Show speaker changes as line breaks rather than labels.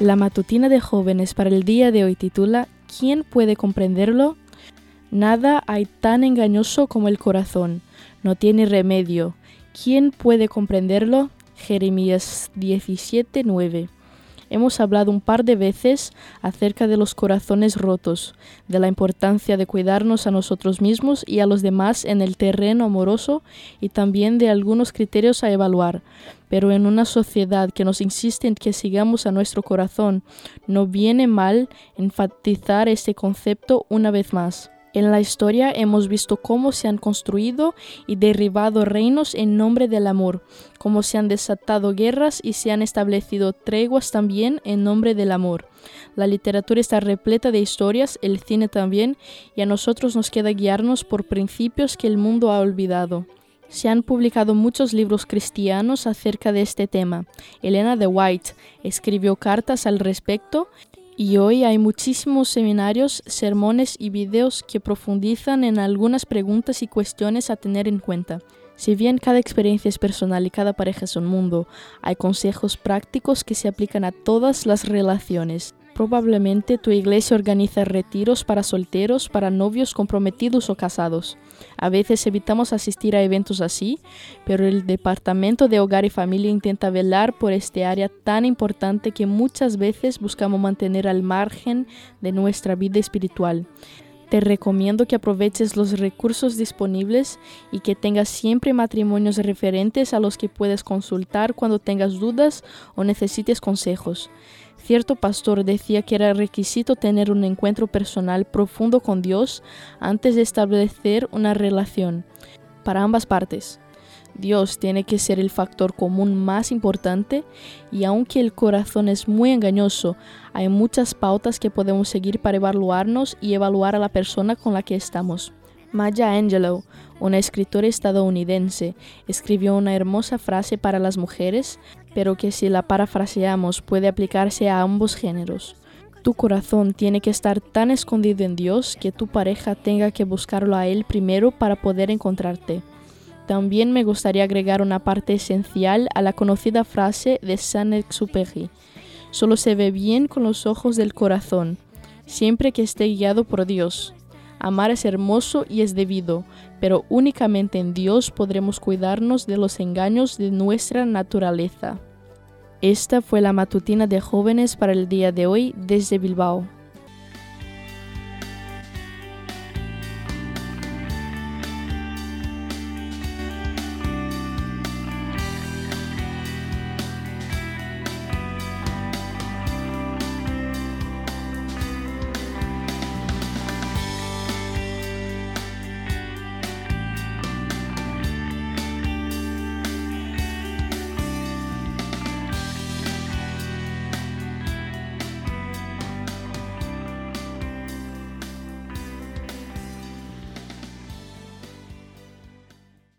La matutina de jóvenes para el día de hoy titula ¿Quién puede comprenderlo? Nada hay tan engañoso como el corazón, no tiene remedio. ¿Quién puede comprenderlo? Jeremías 17:9. Hemos hablado un par de veces acerca de los corazones rotos, de la importancia de cuidarnos a nosotros mismos y a los demás en el terreno amoroso y también de algunos criterios a evaluar. Pero en una sociedad que nos insiste en que sigamos a nuestro corazón, no viene mal enfatizar este concepto una vez más. En la historia hemos visto cómo se han construido y derribado reinos en nombre del amor, cómo se han desatado guerras y se han establecido treguas también en nombre del amor. La literatura está repleta de historias, el cine también, y a nosotros nos queda guiarnos por principios que el mundo ha olvidado. Se han publicado muchos libros cristianos acerca de este tema. Elena de White escribió cartas al respecto y hoy hay muchísimos seminarios, sermones y videos que profundizan en algunas preguntas y cuestiones a tener en cuenta. Si bien cada experiencia es personal y cada pareja es un mundo, hay consejos prácticos que se aplican a todas las relaciones. Probablemente tu iglesia organiza retiros para solteros, para novios comprometidos o casados. A veces evitamos asistir a eventos así, pero el Departamento de Hogar y Familia intenta velar por este área tan importante que muchas veces buscamos mantener al margen de nuestra vida espiritual. Te recomiendo que aproveches los recursos disponibles y que tengas siempre matrimonios referentes a los que puedes consultar cuando tengas dudas o necesites consejos. Cierto pastor decía que era requisito tener un encuentro personal profundo con Dios antes de establecer una relación para ambas partes. Dios tiene que ser el factor común más importante y aunque el corazón es muy engañoso, hay muchas pautas que podemos seguir para evaluarnos y evaluar a la persona con la que estamos. Maya Angelou, una escritora estadounidense, escribió una hermosa frase para las mujeres, pero que si la parafraseamos puede aplicarse a ambos géneros. Tu corazón tiene que estar tan escondido en Dios que tu pareja tenga que buscarlo a Él primero para poder encontrarte. También me gustaría agregar una parte esencial a la conocida frase de Saint-Exupéry. Solo se ve bien con los ojos del corazón, siempre que esté guiado por Dios. Amar es hermoso y es debido, pero únicamente en Dios podremos cuidarnos de los engaños de nuestra naturaleza. Esta fue la matutina de jóvenes para el día de hoy desde Bilbao.